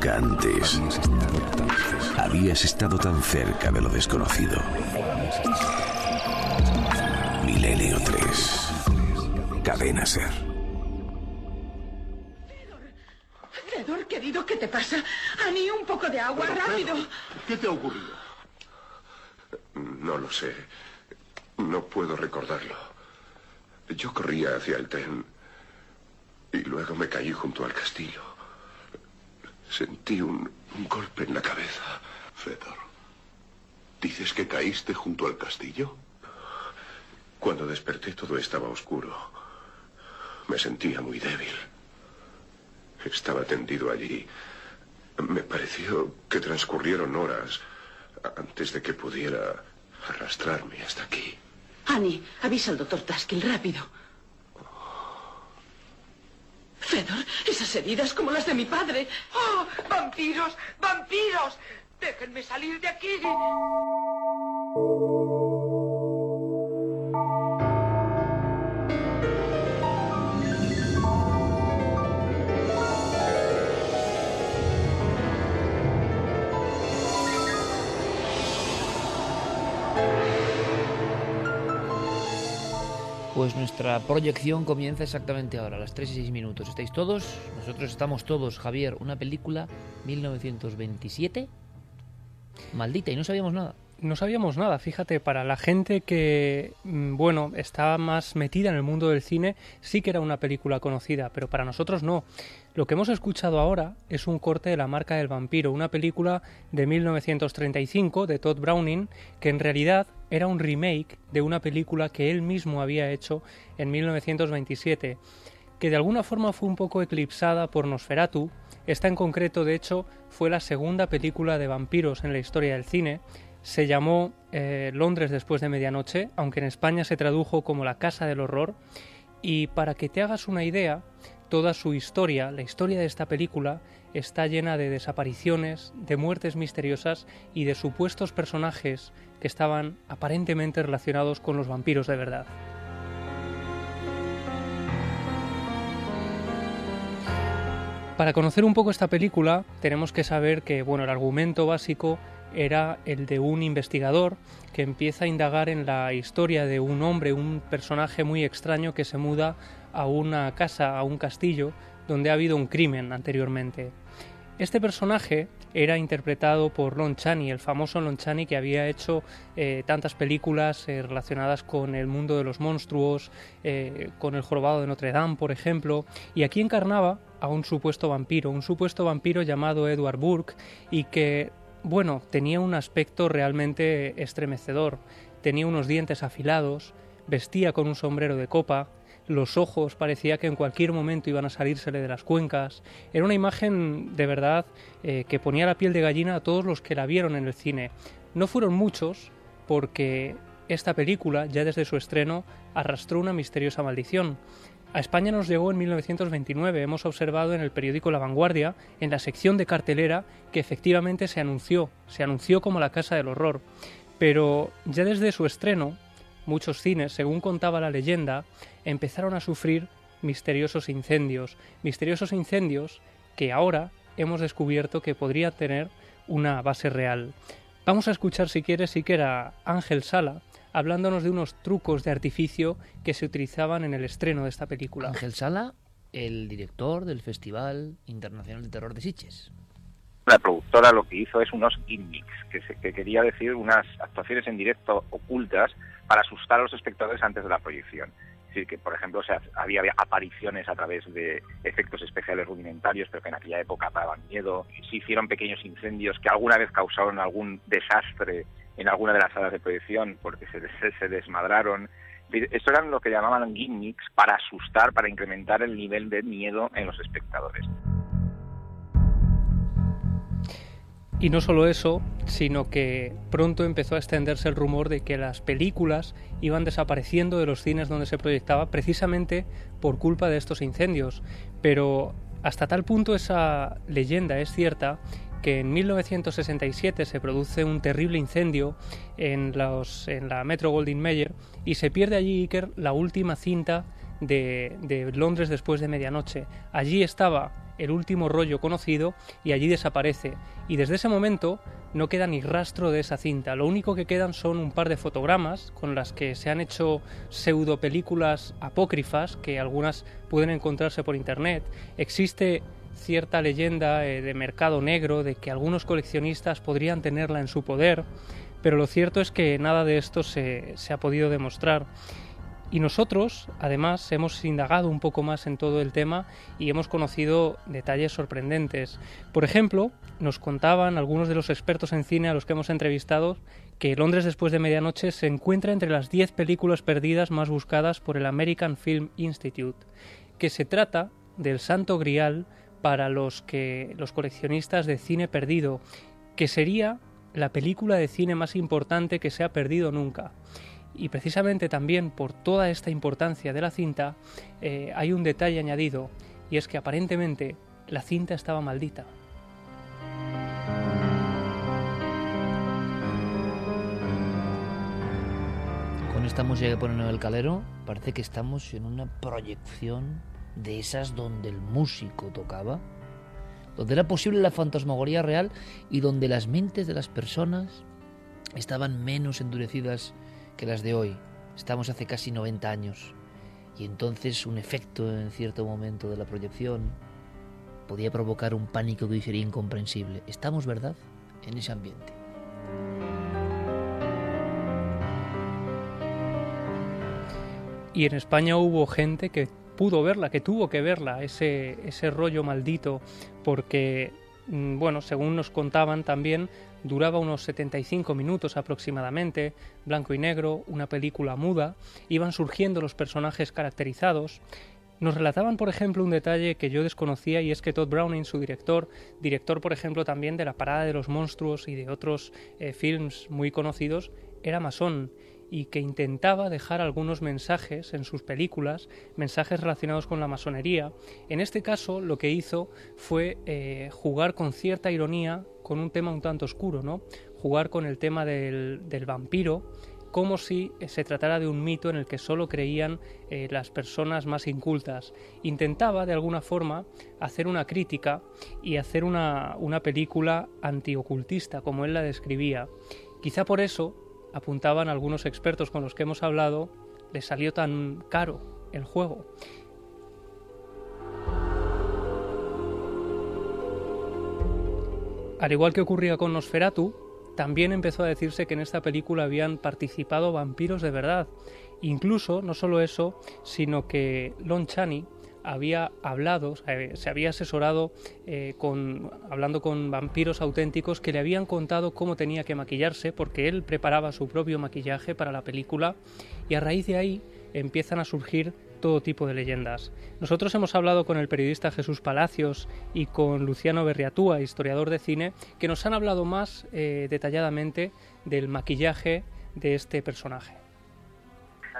Nunca antes habías estado tan cerca de lo desconocido. Milenio 3. Cadena Ser. Fedor, querido, ¿qué te pasa? Ani, un poco de agua, rápido. ¿Qué te ha ocurrido? No lo sé. No puedo recordarlo. Yo corría hacia el tren y luego me caí junto al castillo. Sentí un, un golpe en la cabeza. Fedor, ¿dices que caíste junto al castillo? Cuando desperté todo estaba oscuro. Me sentía muy débil. Estaba tendido allí. Me pareció que transcurrieron horas antes de que pudiera arrastrarme hasta aquí. Ani, avisa al doctor Taskin, rápido. Fedor, esas heridas como las de mi padre. ¡Oh! ¡Vampiros! ¡Vampiros! ¡Déjenme salir de aquí! Pues nuestra proyección comienza exactamente ahora, a las 3 y 6 minutos. ¿Estáis todos? Nosotros estamos todos. Javier, una película 1927. Maldita, y no sabíamos nada. No sabíamos nada, fíjate, para la gente que, mm, bueno, está más metida en el mundo del cine, sí que era una película conocida, pero para nosotros no. Lo que hemos escuchado ahora es un corte de La marca del vampiro, una película de 1935 de Todd Browning, que en realidad era un remake de una película que él mismo había hecho en 1927, que de alguna forma fue un poco eclipsada por Nosferatu. Esta en concreto, de hecho, fue la segunda película de vampiros en la historia del cine. Se llamó eh, Londres después de medianoche, aunque en España se tradujo como La Casa del Horror. Y para que te hagas una idea, toda su historia, la historia de esta película, está llena de desapariciones, de muertes misteriosas y de supuestos personajes que estaban aparentemente relacionados con los vampiros de verdad. Para conocer un poco esta película tenemos que saber que bueno, el argumento básico era el de un investigador que empieza a indagar en la historia de un hombre, un personaje muy extraño que se muda a una casa, a un castillo, donde ha habido un crimen anteriormente. Este personaje era interpretado por Lon Chaney, el famoso Lon Chaney que había hecho eh, tantas películas eh, relacionadas con el mundo de los monstruos, eh, con el jorobado de Notre Dame, por ejemplo, y aquí encarnaba a un supuesto vampiro, un supuesto vampiro llamado Edward Burke y que, bueno, tenía un aspecto realmente estremecedor, tenía unos dientes afilados, vestía con un sombrero de copa, los ojos parecía que en cualquier momento iban a salírsele de las cuencas. Era una imagen de verdad eh, que ponía la piel de gallina a todos los que la vieron en el cine. No fueron muchos porque esta película, ya desde su estreno, arrastró una misteriosa maldición. A España nos llegó en 1929. Hemos observado en el periódico La Vanguardia, en la sección de cartelera, que efectivamente se anunció, se anunció como la Casa del Horror. Pero ya desde su estreno, muchos cines, según contaba la leyenda, empezaron a sufrir misteriosos incendios, misteriosos incendios que ahora hemos descubierto que podrían tener una base real. Vamos a escuchar si quieres siquiera Ángel Sala hablándonos de unos trucos de artificio que se utilizaban en el estreno de esta película. Ángel Sala, el director del Festival Internacional de Terror de Sitges. La productora lo que hizo es unos gimmicks, que, se, que quería decir unas actuaciones en directo ocultas para asustar a los espectadores antes de la proyección. Es decir, que, por ejemplo, se, había apariciones a través de efectos especiales rudimentarios, pero que en aquella época daban miedo. Se hicieron pequeños incendios que alguna vez causaron algún desastre en alguna de las salas de proyección porque se, se, desmadraron. Esto eran lo que llamaban gimmicks para asustar, para incrementar el nivel de miedo en los espectadores. Y no solo eso, sino que pronto empezó a extenderse el rumor de que las películas iban desapareciendo de los cines donde se proyectaba precisamente por culpa de estos incendios. Pero hasta tal punto esa leyenda es cierta que en 1967 se produce un terrible incendio en, la Metro Goldwyn Mayer y se pierde allí Iker la última cinta de, de Londres después de medianoche. Allí estaba el último rollo conocido y allí desaparece. Y desde ese momento no queda ni rastro de esa cinta. Lo único que quedan son un par de fotogramas con las que se han hecho pseudo películas apócrifas que algunas pueden encontrarse por internet. Existe cierta leyenda eh, de mercado negro de que algunos coleccionistas podrían tenerla en su poder, pero lo cierto es que nada de esto se, se ha podido demostrar. Y nosotros, además, hemos indagado un poco más en todo el tema y hemos conocido detalles sorprendentes. Por ejemplo, nos contaban algunos de los expertos en cine a los que hemos entrevistado que Londres después de medianoche se encuentra entre las 10 películas perdidas más buscadas por el American Film Institute, que se trata del santo grial para los que los coleccionistas de cine perdido, que sería la película de cine más importante que se ha perdido nunca. Y precisamente también por toda esta importancia de la cinta eh, hay un detalle añadido y es que aparentemente la cinta estaba maldita. Con esta música que ponen en el calero, parece que estamos en una proyección de esas donde el músico tocaba, donde era posible la fantasmagoría real y donde las mentes de las personas estaban menos endurecidas que las de hoy. Estamos hace casi 90 años y entonces un efecto en cierto momento de la proyección podía provocar un pánico que sería incomprensible. Estamos, ¿verdad?, en ese ambiente. Y en España hubo gente que pudo verla, que tuvo que verla, ese, ese rollo maldito, porque, mm, bueno, según nos contaban también, duraba unos 75 minutos aproximadamente, blanco y negro, una película muda, iban surgiendo los personajes caracterizados. Nos relataban, por ejemplo, un detalle que yo desconocía y es que Todd Browning, su director, director, por ejemplo, también de La Parada de los Monstruos y de otros eh, films muy conocidos, era masón y que intentaba dejar algunos mensajes en sus películas, mensajes relacionados con la masonería. En este caso lo que hizo fue eh, jugar con cierta ironía con un tema un tanto oscuro, ¿no? Jugar con el tema del, vampiro como si se tratara de un mito en el que solo creían eh, las personas más incultas. Intentaba, de alguna forma, hacer una crítica y hacer una, una película antiocultista, como él la describía. Quizá por eso apuntaban algunos expertos con los que hemos hablado, les salió tan caro el juego. Al igual que ocurría con Nosferatu, también empezó a decirse que en esta película habían participado vampiros de verdad. Incluso, no solo eso, sino que Lon Chaney, había hablado, se había asesorado eh, con, hablando con vampiros auténticos que le habían contado cómo tenía que maquillarse, porque él preparaba su propio maquillaje para la película, y a raíz de ahí empiezan a surgir todo tipo de leyendas. Nosotros hemos hablado con el periodista Jesús Palacios y con Luciano Berriatúa, historiador de cine, que nos han hablado más eh, detalladamente del maquillaje de este personaje.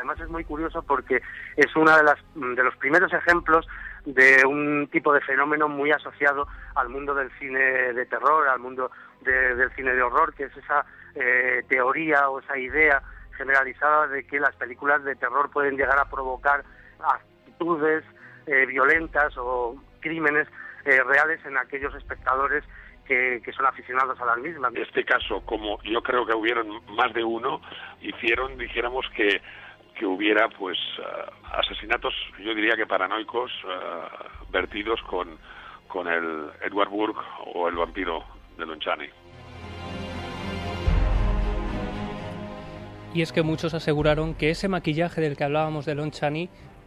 Además es muy curioso porque es uno de, las, de los primeros ejemplos de un tipo de fenómeno muy asociado al mundo del cine de terror, al mundo del cine de horror, que es esa eh, teoría o esa idea generalizada de que las películas de terror pueden llegar a provocar actitudes eh, violentas o crímenes eh, reales en aquellos espectadores que, que, son aficionados a las mismas. En este caso, como yo creo que hubieron más de uno, hicieron, dijéramos que que hubiera pues eh, asesinatos, yo diría que paranoicos, eh, vertidos con, con el Edward Burke o el vampiro de Lonchani. Y es que muchos aseguraron que ese maquillaje del que hablábamos de Lon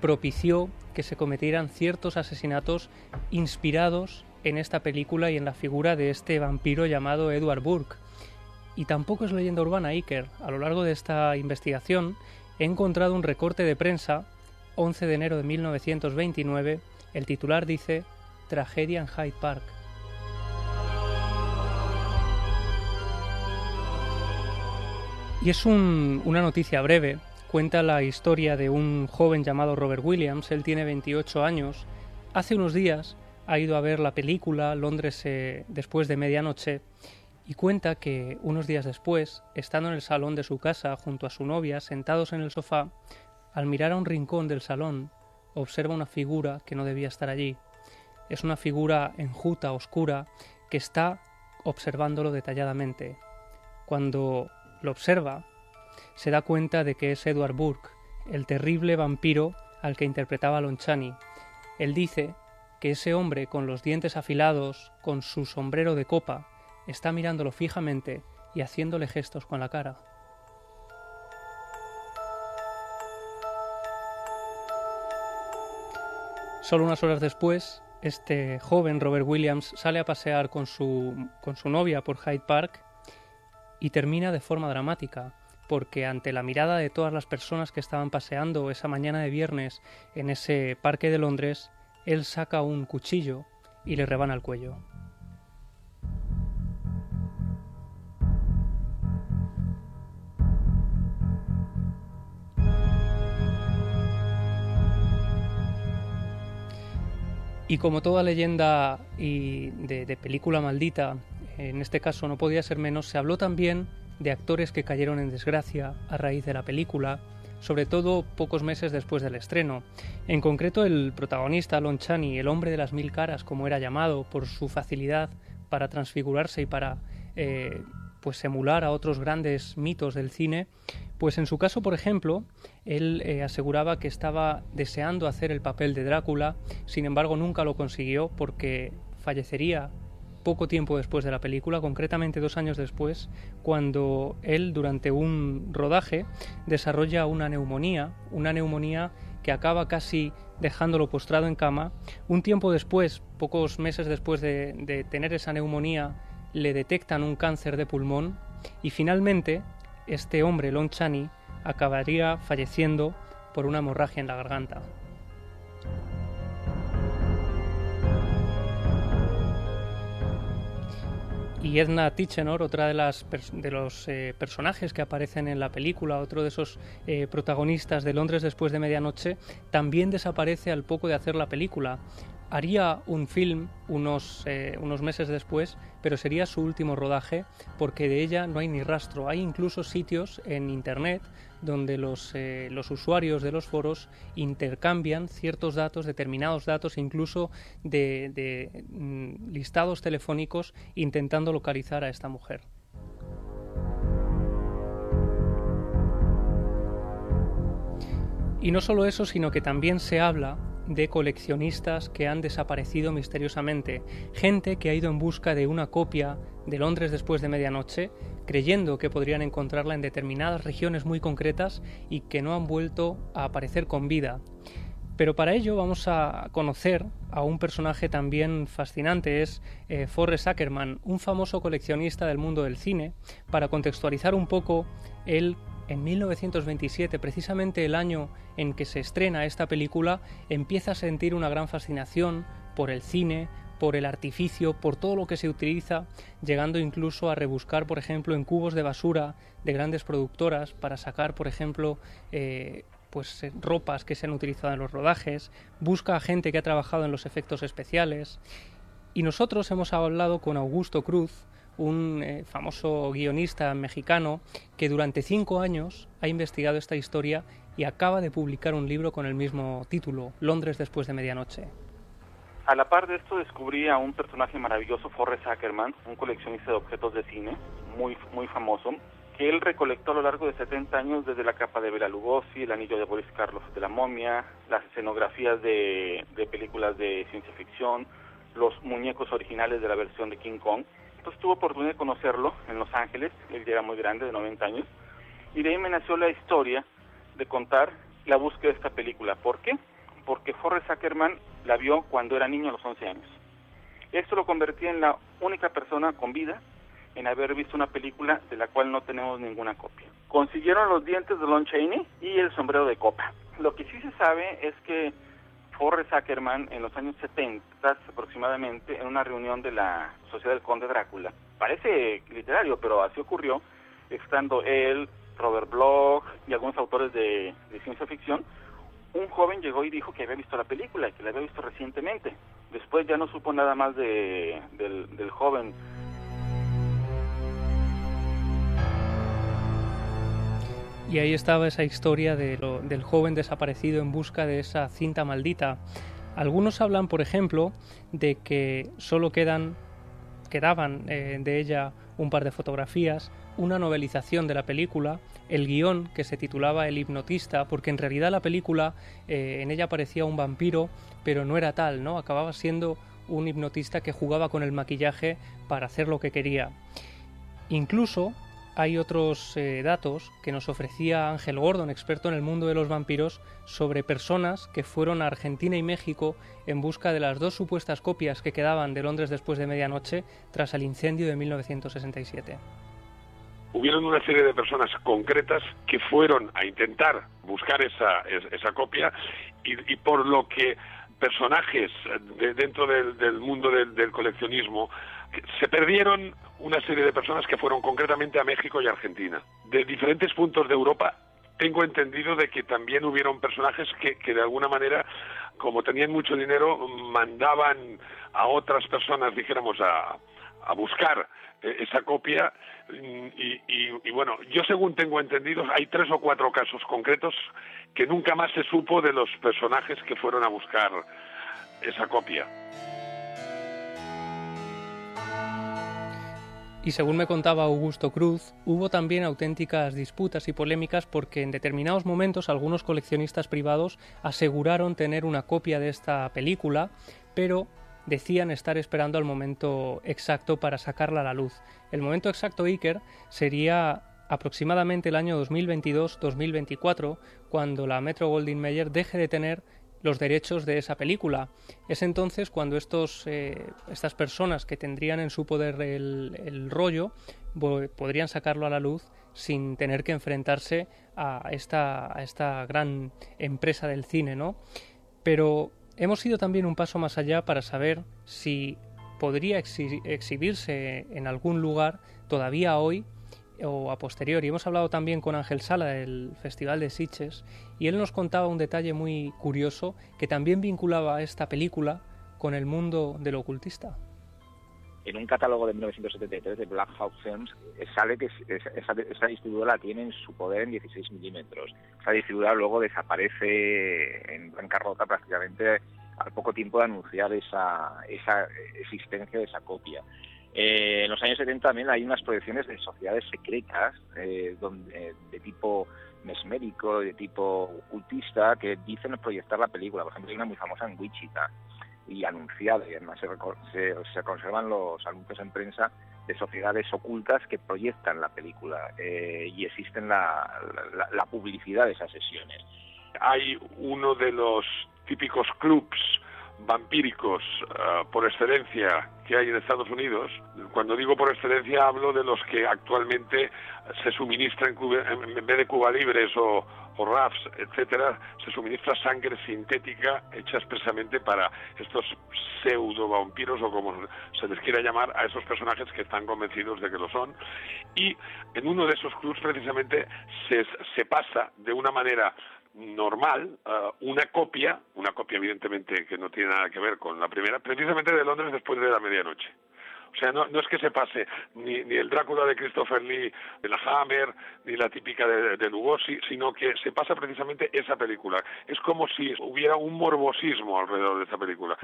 propició que se cometieran ciertos asesinatos inspirados en esta película y en la figura de este vampiro llamado Edward Burke. Y tampoco es leyenda urbana, Iker. A lo largo de esta investigación he encontrado un recorte de prensa, 11 de enero de 1929, el titular dice Tragedia en Hyde Park. Y es una noticia breve, cuenta la historia de un joven llamado Robert Williams, él tiene 28 años, hace unos días ha ido a ver la película Londres eh, después de medianoche y cuenta que unos días después, estando en el salón de su casa junto a su novia, sentados en el sofá, al mirar a un rincón del salón, observa una figura que no debía estar allí. es una figura enjuta, oscura, que está observándolo detalladamente. Cuando lo observa, se da cuenta de que es Edward Burke, el terrible vampiro al que interpretaba Lonchani. Él dice que ese hombre con los dientes afilados, con su sombrero de copa, está mirándolo fijamente y haciéndole gestos con la cara. Solo unas horas después, este joven Robert Williams sale a pasear con su, con su novia por Hyde Park y termina de forma dramática, porque ante la mirada de todas las personas que estaban paseando esa mañana de viernes en ese parque de Londres, él saca un cuchillo y le rebana el cuello. Y como toda leyenda y de, película maldita, en este caso no podía ser menos, se habló también de actores que cayeron en desgracia a raíz de la película, sobre todo pocos meses después del estreno. En concreto, el protagonista, Lon Chaney, el hombre de las mil caras, como era llamado, por su facilidad para transfigurarse y para eh, pues emular a otros grandes mitos del cine, pues en su caso, por ejemplo, él eh, aseguraba que estaba deseando hacer el papel de Drácula, sin embargo nunca lo consiguió porque fallecería poco tiempo después de la película, concretamente dos años después, cuando él durante un rodaje desarrolla una neumonía, una neumonía que acaba casi dejándolo postrado en cama. Un tiempo después, pocos meses después de, de tener esa neumonía, le detectan un cáncer de pulmón y finalmente este hombre, Lon Chaney, acabaría falleciendo por una hemorragia en la garganta. Y Edna Tichenor, otra de, las de los eh, personajes que aparecen en la película, otro de esos eh, protagonistas de Londres después de medianoche, también desaparece al poco de hacer la película haría un film unos, eh, unos meses después, pero sería su último rodaje porque de ella no hay ni rastro. Hay incluso sitios en Internet donde los, eh, los usuarios de los foros intercambian ciertos datos, determinados datos, incluso de, de mm, listados telefónicos intentando localizar a esta mujer. Y no solo eso, sino que también se habla de coleccionistas que han desaparecido misteriosamente, gente que ha ido en busca de una copia de Londres después de medianoche, creyendo que podrían encontrarla en determinadas regiones muy concretas y que no han vuelto a aparecer con vida. Pero para ello vamos a conocer a un personaje también fascinante, es eh, Forrest Ackerman, un famoso coleccionista del mundo del cine, para contextualizar un poco el en 1927, precisamente el año en que se estrena esta película, empieza a sentir una gran fascinación por el cine, por el artificio, por todo lo que se utiliza, llegando incluso a rebuscar, por ejemplo, en cubos de basura de grandes productoras para sacar, por ejemplo, eh, pues eh, ropas que se han utilizado en los rodajes, busca a gente que ha trabajado en los efectos especiales. Y nosotros hemos hablado con Augusto Cruz, un eh, famoso guionista mexicano que durante cinco años ha investigado esta historia y acaba de publicar un libro con el mismo título, Londres después de medianoche. A la par de esto descubrí a un personaje maravilloso, Forrest Ackerman, un coleccionista de objetos de cine muy, muy famoso, que él recolectó a lo largo de 70 años desde la capa de Bela Lugosi, el anillo de Boris Karloff de la momia, las escenografías de, de películas de ciencia ficción, los muñecos originales de la versión de King Kong, entonces tuve oportunidad de conocerlo en Los Ángeles, él ya era muy grande, de 90 años, y de ahí me nació la historia de contar la búsqueda de esta película. ¿Por qué? Porque Forrest Ackerman la vio cuando era niño a los 11 años. Esto lo convertía en la única persona con vida en haber visto una película de la cual no tenemos ninguna copia. Consiguieron los dientes de Lon Chaney y el sombrero de copa. Lo que sí se sabe es que Forrest Ackerman en los años 70 aproximadamente en una reunión de la Sociedad del Conde Drácula. Parece literario, pero así ocurrió, estando él, Robert Bloch y algunos autores de, ciencia ficción, un joven llegó y dijo que había visto la película, que la había visto recientemente. Después ya no supo nada más de, del, del joven Y ahí estaba esa historia del joven desaparecido en busca de esa cinta maldita. Algunos hablan, por ejemplo, de que solo quedan, quedaban eh, de ella un par de fotografías, una novelización de la película, el guion que se titulaba El hipnotista, porque en realidad la película eh, en ella parecía un vampiro, pero no era tal, ¿no? Acababa siendo un hipnotista que jugaba con el maquillaje para hacer lo que quería. Incluso hay otros eh, datos que nos ofrecía Ángel Gordon, experto en el mundo de los vampiros, sobre personas que fueron a Argentina y México en busca de las dos supuestas copias que quedaban de Londres después de medianoche tras el incendio de 1967. Hubieron una serie de personas concretas que fueron a intentar buscar esa, esa copia y, por lo que personajes dentro del, mundo del coleccionismo se perdieron una serie de personas que fueron concretamente a México y Argentina. De diferentes puntos de Europa tengo entendido de que también hubieron personajes que, que de alguna manera, como tenían mucho dinero, mandaban a otras personas, dijéramos, a, a buscar eh, esa copia y, y, bueno, yo según tengo entendido hay tres o cuatro casos concretos que nunca más se supo de los personajes que fueron a buscar esa copia. Y según me contaba Augusto Cruz, hubo también auténticas disputas y polémicas porque en determinados momentos algunos coleccionistas privados aseguraron tener una copia de esta película, pero decían estar esperando al momento exacto para sacarla a la luz. El momento exacto, Iker, sería aproximadamente el año 2022-2024, cuando la Metro Goldwyn Mayer deje de tener los derechos de esa película. Es entonces cuando estos, eh, estas personas que tendrían en su poder el, rollo podrían sacarlo a la luz sin tener que enfrentarse a esta, a esta gran empresa del cine, ¿no? Pero hemos ido también un paso más allá para saber si podría exhibirse en algún lugar todavía hoy o a posteriori. Hemos hablado también con Ángel Sala del Festival de Sitges y él nos contaba un detalle muy curioso que también vinculaba esta película con el mundo del ocultista. En un catálogo de 1973 de Black Hawk Films eh, sale que esa, distribuidora la tiene en su poder en 16 milímetros. Esa distribuidora luego desaparece en bancarrota prácticamente al poco tiempo de anunciar esa, esa existencia de esa copia. Eh, en los años 70 también hay unas proyecciones de sociedades secretas eh, donde, de tipo mesmérico, de tipo ocultista, que dicen proyectar la película. Por ejemplo, hay una muy famosa en Wichita y anunciada, y además se, se, conservan los anuncios en prensa de sociedades ocultas que proyectan la película eh, y existen la, la publicidad de esas sesiones. Hay uno de los típicos clubs vampíricos eh, por excelencia que hay en Estados Unidos, cuando digo por excelencia hablo de los que actualmente se suministran en vez de Cuba Libres o, o RAFs, etcétera, se suministra sangre sintética hecha expresamente para estos pseudo vampiros o como se les quiera llamar a esos personajes que están convencidos de que lo son. Y en uno de esos clubs precisamente se, se pasa de una manera normal uh, una copia, una copia evidentemente que no tiene nada que ver con la primera, precisamente de Londres después de la medianoche. O sea, no, no es que se pase ni, ni, el Drácula de Christopher Lee de la Hammer, ni la típica de, de Lugosi, sino que se pasa precisamente esa película. Es como si hubiera un morbosismo alrededor de esa película.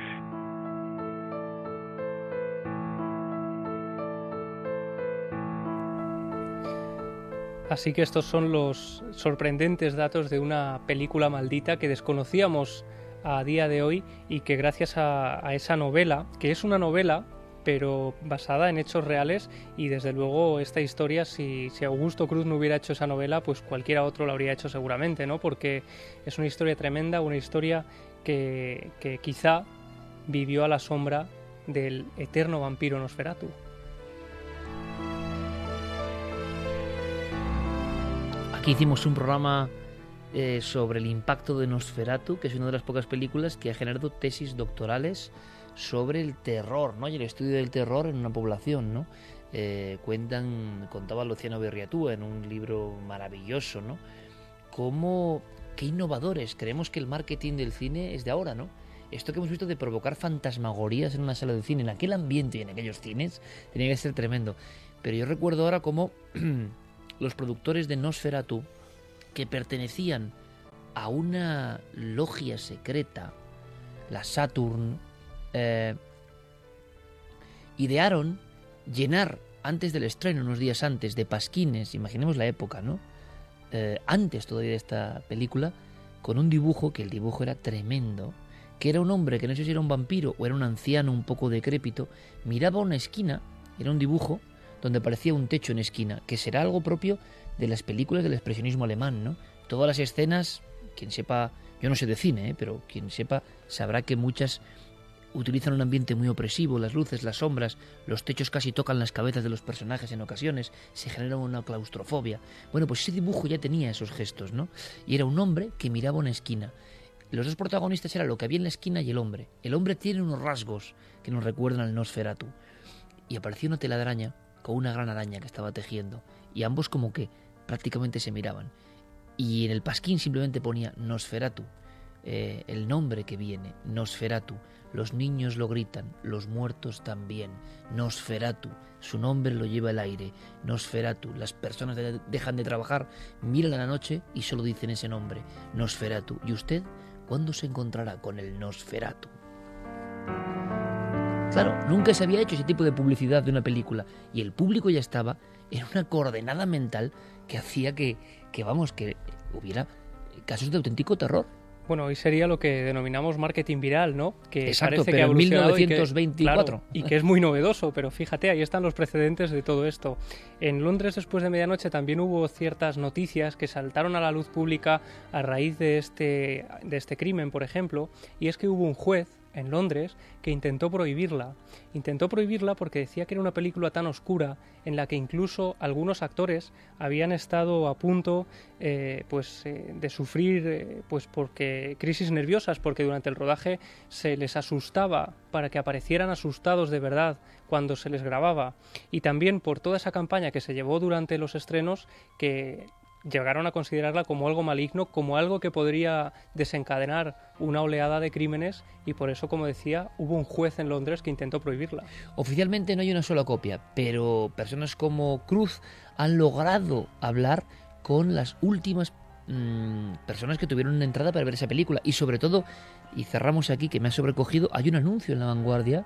Así que estos son los sorprendentes datos de una película maldita que desconocíamos a día de hoy y que gracias a, esa novela, que es una novela pero basada en hechos reales y desde luego esta historia si, Augusto Cruz no hubiera hecho esa novela pues cualquiera otro la habría hecho seguramente, ¿no? Porque es una historia tremenda, una historia que, que quizá vivió a la sombra del eterno vampiro Nosferatu. Aquí hicimos un programa eh, sobre el impacto de Nosferatu, que es una de las pocas películas que ha generado tesis doctorales sobre el terror, ¿no? Y el estudio del terror en una población, ¿no? Eh, cuentan, contaba Luciano Berriatúa en un libro maravilloso, ¿no? Cómo, qué innovadores. Creemos que el marketing del cine es de ahora, ¿no? Esto que hemos visto de provocar fantasmagorías en una sala de cine, en aquel ambiente y en aquellos cines, tenía que ser tremendo. Pero yo recuerdo ahora cómo los productores de Nosferatu, que pertenecían a una logia secreta, la Saturn, eh, idearon llenar antes del estreno, unos días antes, de pasquines, imaginemos la época, ¿no? Eh, antes todavía de esta película, con un dibujo, que el dibujo era tremendo, que era un hombre que no sé si era un vampiro o era un anciano un poco decrépito, miraba una esquina, era un dibujo donde parecía un techo en esquina, que será algo propio de las películas del expresionismo alemán, ¿no? Todas las escenas, quien sepa, yo no sé de cine, ¿eh? pero quien sepa sabrá que muchas utilizan un ambiente muy opresivo, las luces, las sombras, los techos casi tocan las cabezas de los personajes en ocasiones, se genera una claustrofobia. Bueno, pues ese dibujo ya tenía esos gestos, ¿no? Y era un hombre que miraba una esquina. Los dos protagonistas eran lo que había en la esquina y el hombre. El hombre tiene unos rasgos que nos recuerdan al Nosferatu. Y apareció una telaraña una gran araña que estaba tejiendo. Y ambos como que prácticamente se miraban. Y en el pasquín simplemente ponía Nosferatu. Eh, el nombre que viene, Nosferatu. Los niños lo gritan, los muertos también. Nosferatu, su nombre lo lleva el aire. Nosferatu, las personas dejan de trabajar, miran a la noche y solo dicen ese nombre, Nosferatu. ¿Y usted cuándo se encontrará con el Nosferatu? Claro, nunca se había hecho ese tipo de publicidad de una película y el público ya estaba en una coordenada mental que hacía que, que vamos, que hubiera casos de auténtico terror. Bueno, hoy sería lo que denominamos marketing viral, ¿no? Que Exacto, pero que en 1924. Y que, es muy novedoso, pero fíjate, ahí están los precedentes de todo esto. En Londres después de medianoche también hubo ciertas noticias que saltaron a la luz pública a raíz de este, de este crimen, por ejemplo, y es que hubo un juez en Londres que intentó prohibirla. Intentó prohibirla porque decía que era una película tan oscura en la que incluso algunos actores habían estado a punto eh, pues, eh, de sufrir eh, pues porque crisis nerviosas porque durante el rodaje se les asustaba para que aparecieran asustados de verdad cuando se les grababa y también por toda esa campaña que se llevó durante los estrenos que llegaron a considerarla como algo maligno, como algo que podría desencadenar una oleada de crímenes y por eso, como decía, hubo un juez en Londres que intentó prohibirla. Oficialmente no hay una sola copia, pero personas como Cruz han logrado hablar con las últimas mm, personas que tuvieron una entrada para ver esa película y sobre todo, y cerramos aquí que me ha sobrecogido, hay un anuncio en la vanguardia.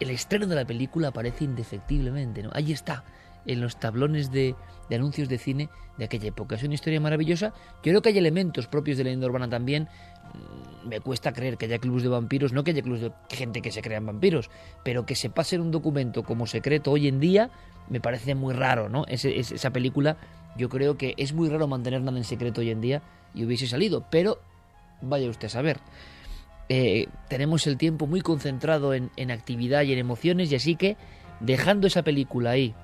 El estreno de la película aparece indefectiblemente, ¿no? Ahí está, en los tablones de, anuncios de cine de aquella época. Es una historia maravillosa. Yo creo que hay elementos propios de la leyenda urbana también. Mm, me cuesta creer que haya clubes de vampiros, no que haya clubes de gente que se crean vampiros, pero que se pase en un documento como secreto hoy en día me parece muy raro, ¿no? esa película yo creo que es muy raro mantener nada en secreto hoy en día y hubiese salido, pero vaya usted a saber. Eh, tenemos el tiempo muy concentrado en, en actividad y en emociones y así que dejando esa película ahí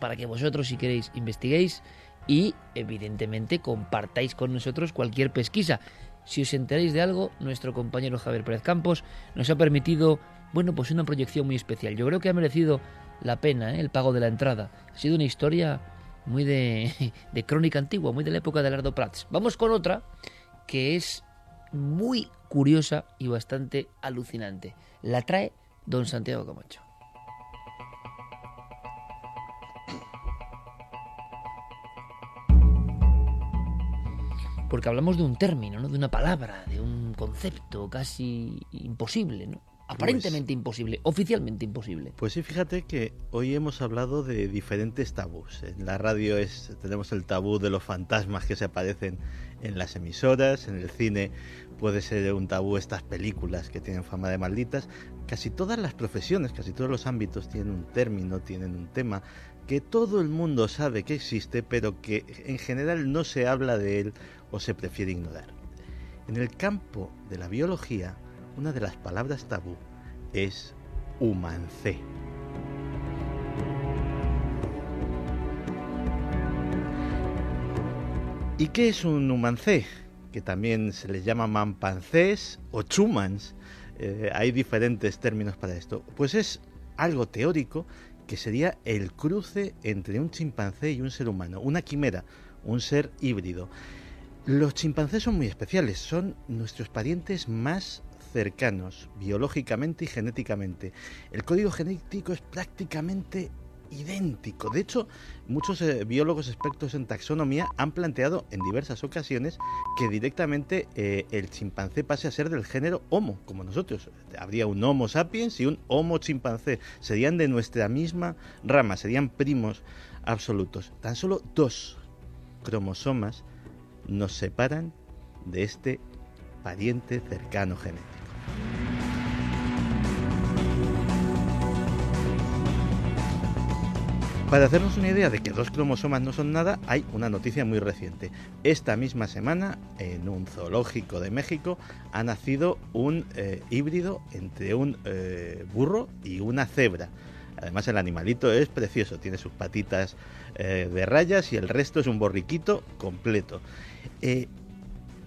para que vosotros, si queréis, investiguéis y, evidentemente, compartáis con nosotros cualquier pesquisa. Si os enteráis de algo, nuestro compañero Javier Pérez Campos nos ha permitido, bueno, pues una proyección muy especial. Yo creo que ha merecido la pena ¿eh? el pago de la entrada. Ha sido una historia muy de, de crónica antigua, muy de la época de Lardo Prats. Vamos con otra que es muy curiosa y bastante alucinante. La trae don Santiago Camacho. Porque hablamos de un término, ¿no? de una palabra, de un concepto casi imposible, ¿no? Aparentemente pues imposible, oficialmente imposible. Pues sí, fíjate que hoy hemos hablado de diferentes tabús. En la radio es, tenemos el tabú de los fantasmas que se aparecen en las emisoras, en el cine puede ser un tabú estas películas que tienen fama de malditas. Casi todas las profesiones, casi todos los ámbitos tienen un término, tienen un tema que todo el mundo sabe que existe, pero que en general no se habla de él o se prefiere ignorar. En el campo de la biología, una de las palabras tabú es humancé. ¿Y qué es un humancé? Que también se les llama mampancés o chumans. Eh, hay diferentes términos para esto. Pues es algo teórico que sería el cruce entre un chimpancé y un ser humano, una quimera, un ser híbrido. Los chimpancés son muy especiales, son nuestros parientes más cercanos, biológicamente y genéticamente. El código genético es prácticamente idéntico. De hecho, muchos eh, biólogos expertos en taxonomía han planteado en diversas ocasiones que directamente eh, el chimpancé pase a ser del género Homo, como nosotros. Habría un Homo sapiens y un Homo chimpancé. Serían de nuestra misma rama, serían primos absolutos. Tan solo dos cromosomas nos separan de este pariente cercano genético. Para hacernos una idea de que dos cromosomas no son nada, hay una noticia muy reciente. Esta misma semana, en un zoológico de México, ha nacido un eh, híbrido entre un eh, burro y una cebra. Además el animalito es precioso, tiene sus patitas eh, de rayas y el resto es un borriquito completo.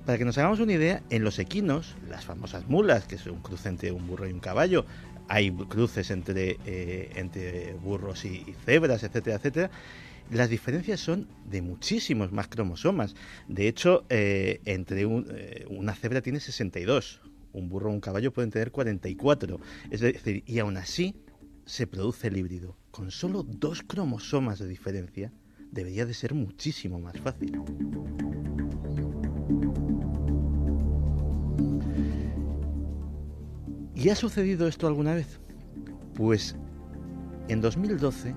para que nos hagamos una idea, en los equinos, las famosas mulas, que es un cruce entre un burro y un caballo, hay cruces entre, eh, entre burros y, cebras, etcétera, etcétera. Las diferencias son de muchísimos más cromosomas. De hecho, eh, entre eh, una cebra tiene 62, un burro o un caballo pueden tener 44. Es decir, y aún así se produce el híbrido. Con solo dos cromosomas de diferencia, debería de ser muchísimo más fácil. ¿Y ha sucedido esto alguna vez? Pues en 2012,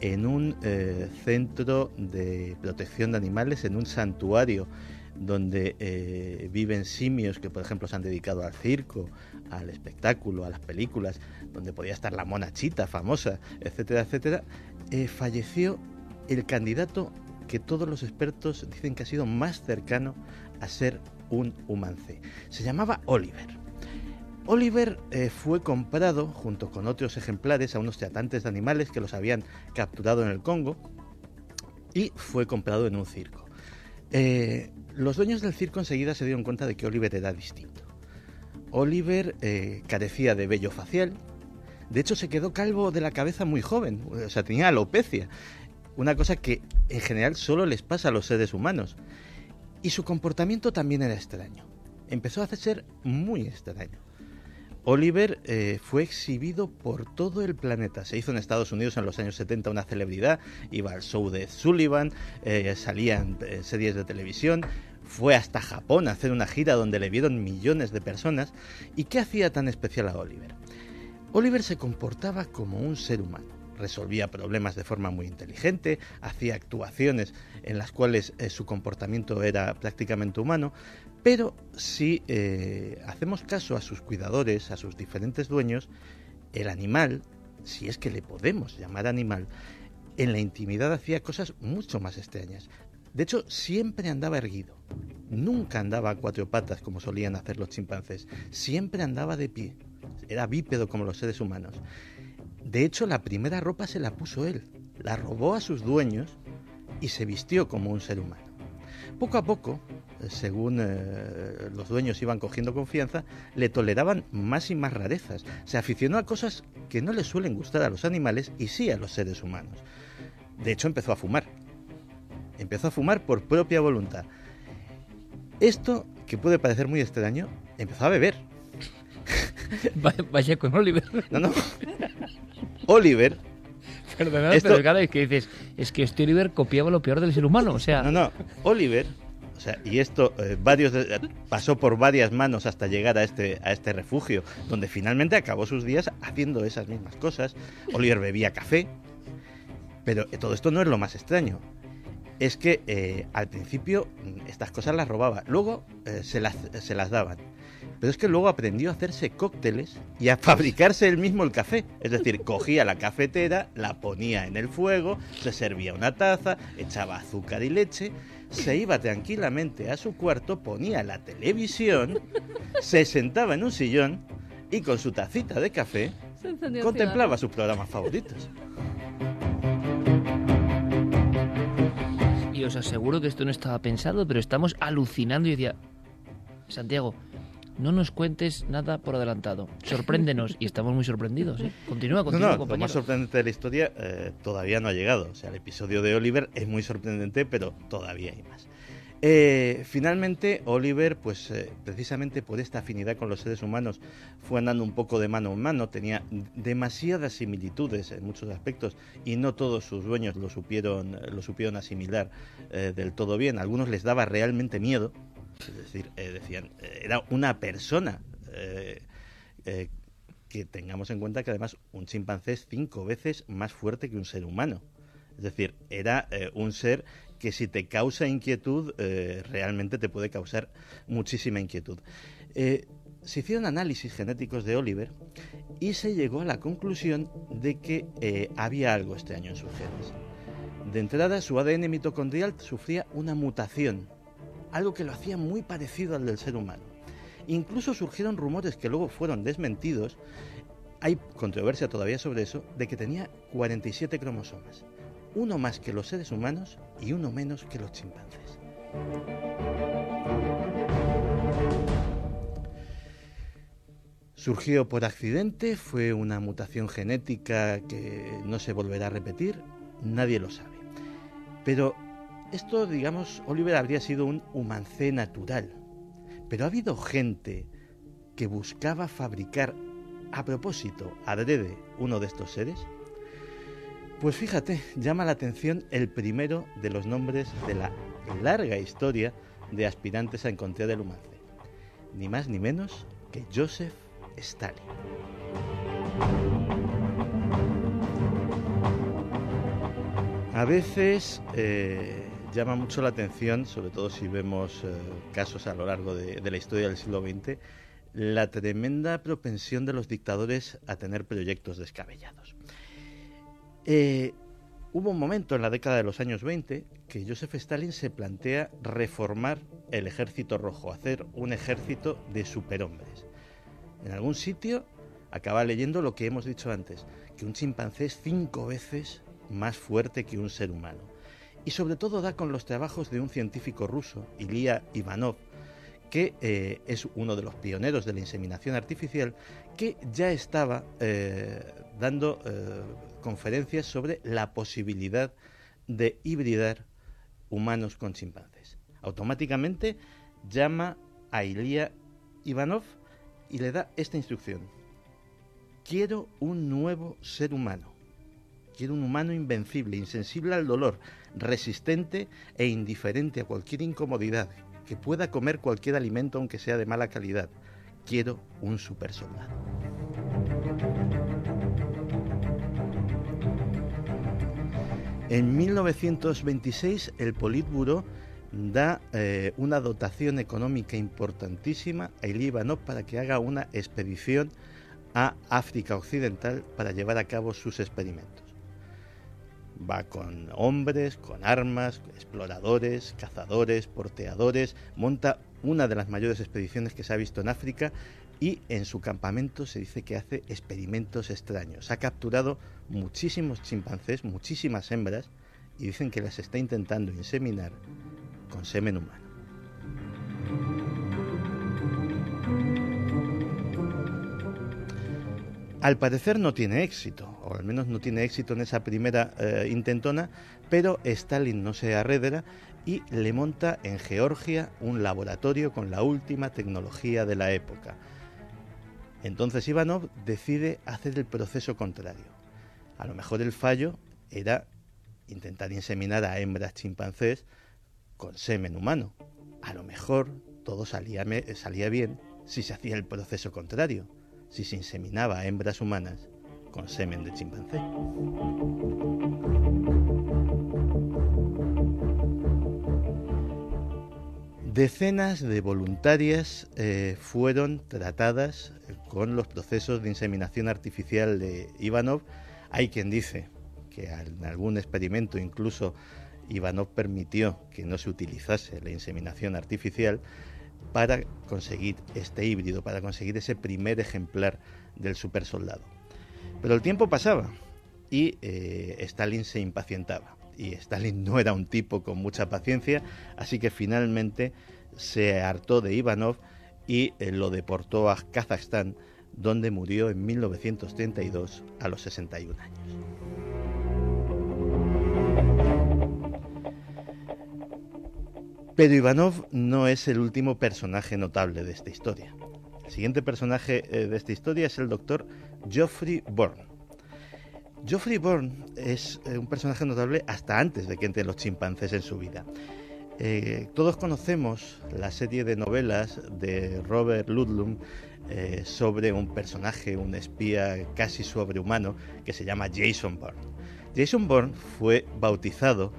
en un eh, centro de protección de animales, en un santuario donde eh, viven simios que, por ejemplo, se han dedicado al circo, al espectáculo, a las películas, donde podía estar la monachita famosa, etcétera, etcétera, eh, falleció el candidato que todos los expertos dicen que ha sido más cercano a ser un humance. Se llamaba Oliver. Oliver eh, fue comprado junto con otros ejemplares a unos tratantes de animales que los habían capturado en el Congo y fue comprado en un circo. Eh, los dueños del circo enseguida se dieron cuenta de que Oliver era distinto. Oliver eh, carecía de vello facial, de hecho se quedó calvo de la cabeza muy joven, o sea, tenía alopecia, una cosa que en general solo les pasa a los seres humanos. Y su comportamiento también era extraño. Empezó a ser muy extraño. Oliver eh, fue exhibido por todo el planeta. Se hizo en Estados Unidos en los años 70 una celebridad, iba al show de Sullivan, eh, salía en eh, series de televisión, fue hasta Japón a hacer una gira donde le vieron millones de personas. ¿Y qué hacía tan especial a Oliver? Oliver se comportaba como un ser humano resolvía problemas de forma muy inteligente, hacía actuaciones en las cuales su comportamiento era prácticamente humano, pero si eh, hacemos caso a sus cuidadores, a sus diferentes dueños, el animal, si es que le podemos llamar animal, en la intimidad hacía cosas mucho más extrañas. De hecho, siempre andaba erguido. Nunca andaba a cuatro patas como solían hacer los chimpancés. Siempre andaba de pie. Era bípedo como los seres humanos. De hecho, la primera ropa se la puso él. La robó a sus dueños y se vistió como un ser humano. Poco a poco, según eh, los dueños iban cogiendo confianza, le toleraban más y más rarezas. Se aficionó a cosas que no le suelen gustar a los animales y sí a los seres humanos. De hecho, empezó a fumar. Empezó a fumar por propia voluntad. Esto, que puede parecer muy extraño, empezó a beber. Vaya con Oliver. No, no. Oliver Perdonad, pero claro, es que dices, es que este Oliver copiaba lo peor del ser humano, o sea... No, no, Oliver, o sea, y esto eh, varios pasó por varias manos hasta llegar a este, a este refugio, donde finalmente acabó sus días haciendo esas mismas cosas. Oliver bebía café, pero todo esto no es lo más extraño. Es que eh, al principio mm, estas cosas las robaba, luego eh, se, las, se las daban. Pero es que luego aprendió a hacerse cócteles y a fabricarse él mismo el café. Es decir, cogía la cafetera, la ponía en el fuego, se servía una taza, echaba azúcar y leche, se iba tranquilamente a su cuarto, ponía la televisión, se sentaba en un sillón y con su tacita de café contemplaba sus programas favoritos. Y os aseguro que esto no estaba pensado, pero estamos alucinando y decía, Santiago, no nos cuentes nada por adelantado. Sorpréndenos. y estamos muy sorprendidos. ¿eh? Continúa, continúa, no, Lo más sorprendente de la historia eh, todavía no ha llegado. O sea, el episodio de Oliver es muy sorprendente, pero todavía hay más. Eh, finalmente, Oliver, pues eh, precisamente por esta afinidad con los seres humanos, fue andando un poco de mano en mano, tenía demasiadas similitudes en muchos aspectos y no todos sus dueños lo supieron, lo supieron asimilar eh, del todo bien. algunos les daba realmente miedo, es decir, decían, era una persona. que tengamos en cuenta que además un chimpancé es cinco veces más fuerte que un ser humano. Es decir, era un ser que si te causa inquietud, eh, realmente te puede causar muchísima inquietud. Eh, se hicieron análisis genéticos de Oliver y se llegó a la conclusión de que eh, había algo extraño en sus genes. De entrada, su ADN mitocondrial sufría una mutación, algo que lo hacía muy parecido al del ser humano. Incluso surgieron rumores que luego fueron desmentidos, hay controversia todavía sobre eso, de que tenía 47 cromosomas uno más que los seres humanos y uno menos que los chimpancés. Surgió por accidente, fue una mutación genética que no se volverá a repetir, nadie lo sabe. Pero esto, digamos, Oliver habría sido un humancé natural. Pero ha habido gente que buscaba fabricar a propósito, adrede, uno de estos seres. Pues fíjate, llama la atención el primero de los nombres de la larga historia de aspirantes a encontrar el humance. Ni más ni menos que Joseph Stalin. A veces eh, llama mucho la atención, sobre todo si vemos eh, casos a lo largo de, la historia del siglo XX, la tremenda propensión de los dictadores a tener proyectos descabellados. Eh, hubo un momento en la década de los años 20 que Joseph Stalin se plantea reformar el ejército rojo, hacer un ejército de superhombres. En algún sitio acaba leyendo lo que hemos dicho antes, que un chimpancé es cinco veces más fuerte que un ser humano. Y sobre todo da con los trabajos de un científico ruso, Ilya Ivanov, que eh, es uno de los pioneros de la inseminación artificial, que ya estaba eh, dando conferencias sobre la posibilidad de hibridar humanos con chimpancés. Automáticamente llama a Ilya Ivanov y le da esta instrucción. Quiero un nuevo ser humano. Quiero un humano invencible, insensible al dolor, resistente e indiferente a cualquier incomodidad, que pueda comer cualquier alimento aunque sea de mala calidad. Quiero un super soldado. En 1926 el Politburo da eh, una dotación económica importantísima a Ivanov para que haga una expedición a África Occidental para llevar a cabo sus experimentos. Va con hombres, con armas, exploradores, cazadores, porteadores, monta una de las mayores expediciones que se ha visto en África y en su campamento se dice que hace experimentos extraños. Ha capturado muchísimos chimpancés, muchísimas hembras, y dicen que las está intentando inseminar con semen humano. Al parecer no tiene éxito, o al menos no tiene éxito en esa primera eh, intentona, pero Stalin no se arredra y le monta en Georgia un laboratorio con la última tecnología de la época. Entonces Ivanov decide hacer el proceso contrario. A lo mejor el fallo era intentar inseminar a hembras chimpancés con semen humano. A lo mejor todo salía, salía bien si se hacía el proceso contrario, si se inseminaba a hembras humanas con semen de chimpancé. Decenas de voluntarias eh, fueron tratadas con los procesos de inseminación artificial de Ivanov. Hay quien dice que en algún experimento incluso Ivanov permitió que no se utilizase la inseminación artificial para conseguir este híbrido, para conseguir ese primer ejemplar del supersoldado. Pero el tiempo pasaba y eh, Stalin se impacientaba. Y Stalin no era un tipo con mucha paciencia, así que finalmente se hartó de Ivanov y eh, lo deportó a Kazajstán, donde murió en 1932 a los 61 años. Pero Ivanov no es el último personaje notable de esta historia. El siguiente personaje eh, de esta historia es el doctor Geoffrey Bourne. Geoffrey Bourne es eh, un personaje notable hasta antes de que entren los chimpancés en su vida. Eh, todos conocemos la serie de novelas de Robert Ludlum sobre un personaje, un espía casi sobrehumano que se llama Jason Bourne. Jason Bourne fue bautizado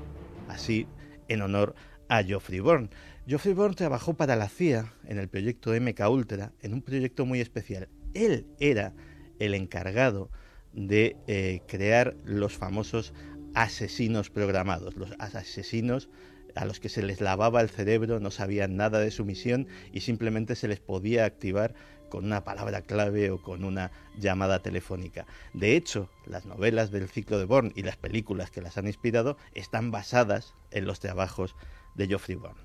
así en honor a Geoffrey Bourne. Geoffrey Bourne trabajó para la CIA en el proyecto MK Ultra, en un proyecto muy especial. Él era el encargado de eh, crear los famosos asesinos programados, los asesinos a los que se les lavaba el cerebro, no sabían nada de su misión y simplemente se les podía activar con una palabra clave o con una llamada telefónica. De hecho, las novelas del ciclo de Bourne y las películas que las han inspirado están basadas en los trabajos de Geoffrey Bourne.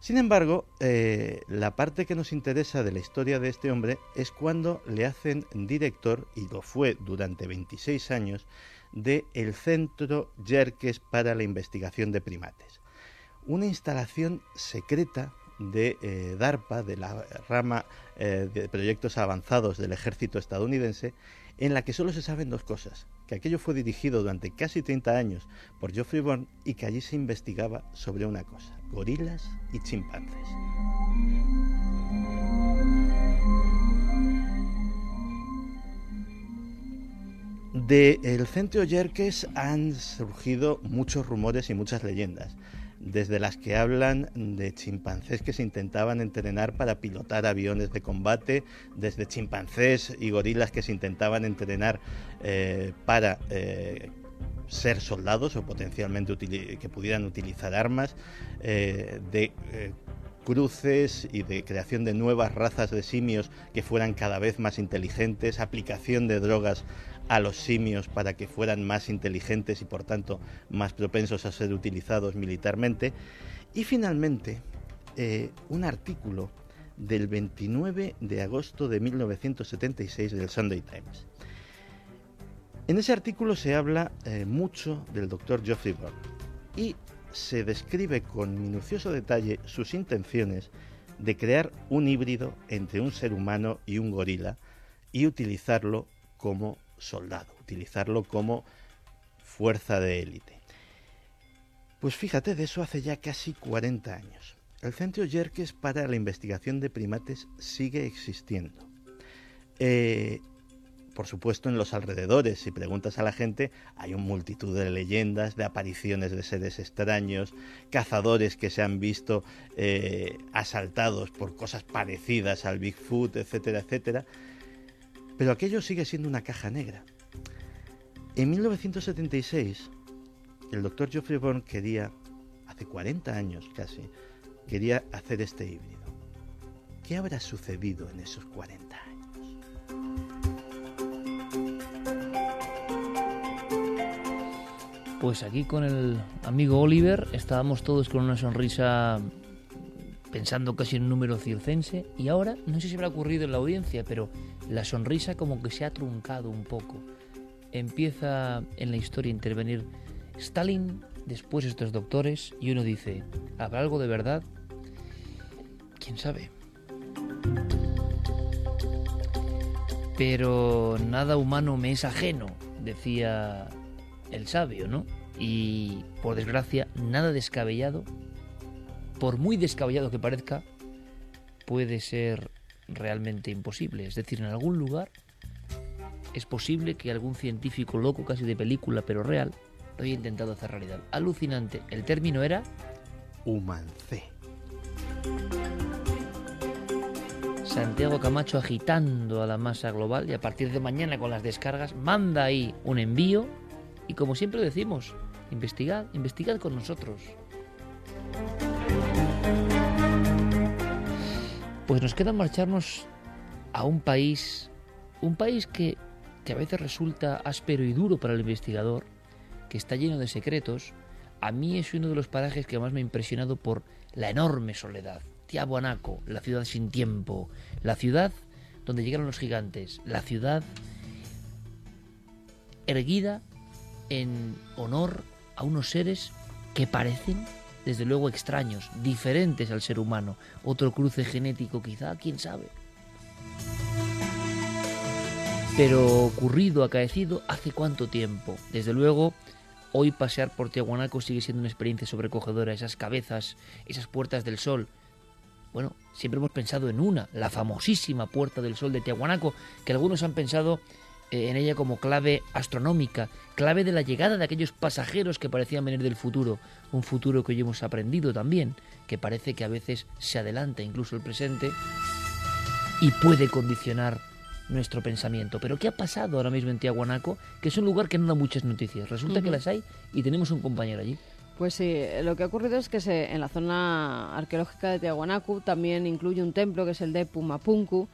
Sin embargo, eh, la parte que nos interesa de la historia de este hombre es cuando le hacen director, y lo fue durante 26 años, de el Centro Yerkes para la Investigación de Primates una instalación secreta de eh, DARPA, de la rama eh, de proyectos avanzados del ejército estadounidense, en la que solo se saben dos cosas, que aquello fue dirigido durante casi 30 años por Geoffrey Bourne y que allí se investigaba sobre una cosa, gorilas y chimpancés. De el centro Yerkes han surgido muchos rumores y muchas leyendas desde las que hablan de chimpancés que se intentaban entrenar para pilotar aviones de combate, desde chimpancés y gorilas que se intentaban entrenar eh, para eh, ser soldados o potencialmente que pudieran utilizar armas, eh, de cruces y de creación de nuevas razas de simios que fueran cada vez más inteligentes, aplicación de drogas a los simios para que fueran más inteligentes y por tanto más propensos a ser utilizados militarmente. Y finalmente, eh, un artículo del 29 de agosto de 1976 del Sunday Times. En ese artículo se habla eh, mucho del doctor Geoffrey Bourne y se describe con minucioso detalle sus intenciones de crear un híbrido entre un ser humano y un gorila y utilizarlo como soldado, utilizarlo como fuerza de élite. Pues fíjate, de eso hace ya casi 40 años. El Centro Yerkes para la investigación de primates sigue existiendo. Eh, por supuesto, en los alrededores, si preguntas a la gente, hay una multitud de leyendas, de apariciones de seres extraños, cazadores que se han visto eh, asaltados por cosas parecidas al Bigfoot, etcétera, etcétera. Pero aquello sigue siendo una caja negra. En 1976, el doctor Geoffrey Bourne quería, hace 40 años casi, quería hacer este híbrido. ¿Qué habrá sucedido en esos 40 años? Pues aquí con el amigo Oliver estábamos todos con una sonrisa pensando casi en un número circense y ahora no sé si habrá ocurrido en la audiencia, pero la sonrisa como que se ha truncado un poco. Empieza en la historia a intervenir Stalin, después estos doctores, y uno dice, ¿habrá algo de verdad? ¿Quién sabe? Pero nada humano me es ajeno, decía el sabio, ¿no? Y por desgracia, nada descabellado, por muy descabellado que parezca, puede ser realmente imposible. Es decir, en algún lugar es posible que algún científico loco, casi de película, pero real, lo haya intentado hacer realidad. Alucinante. El término era... Humancé. Santiago Camacho agitando a la masa global y a partir de mañana con las descargas manda ahí un envío y como siempre decimos, investigad, investigad con nosotros. Pues nos queda marcharnos a un país, un país que, que a veces resulta áspero y duro para el investigador, que está lleno de secretos. A mí es uno de los parajes que más me ha impresionado por la enorme soledad. Tiahuanaco, la ciudad sin tiempo, la ciudad donde llegaron los gigantes, la ciudad erguida en honor a unos seres que parecen desde luego extraños, diferentes al ser humano. Otro cruce genético quizá, quién sabe. Pero ocurrido, acaecido, ¿hace cuánto tiempo? Desde luego, hoy pasear por Tiahuanaco sigue siendo una experiencia sobrecogedora. Esas cabezas, esas puertas del sol. Bueno, siempre hemos pensado en una, la famosísima Puerta del Sol de Tiahuanaco, que algunos han pensado en ella como clave astronómica, clave de la llegada de aquellos pasajeros que parecían venir del futuro, un futuro que hoy hemos aprendido también, que parece que a veces se adelanta incluso el presente y puede condicionar nuestro pensamiento. Pero ¿qué ha pasado ahora mismo en Tiahuanaco? Que es un lugar que no da muchas noticias. Resulta que las hay y tenemos un compañero allí. Pues sí, lo que ha ocurrido es que se, en la zona arqueológica de Tiahuanaco también incluye un templo que es el de Pumapunku,